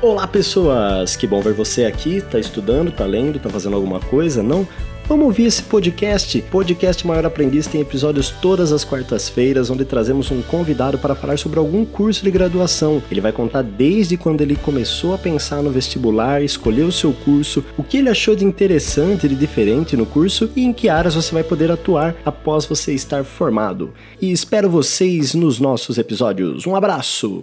Olá pessoas, que bom ver você aqui, tá estudando, tá lendo, tá fazendo alguma coisa, não? Vamos ouvir esse podcast. Podcast Maior Aprendiz tem episódios todas as quartas-feiras, onde trazemos um convidado para falar sobre algum curso de graduação. Ele vai contar desde quando ele começou a pensar no vestibular, escolheu o seu curso, o que ele achou de interessante e de diferente no curso e em que áreas você vai poder atuar após você estar formado. E espero vocês nos nossos episódios. Um abraço!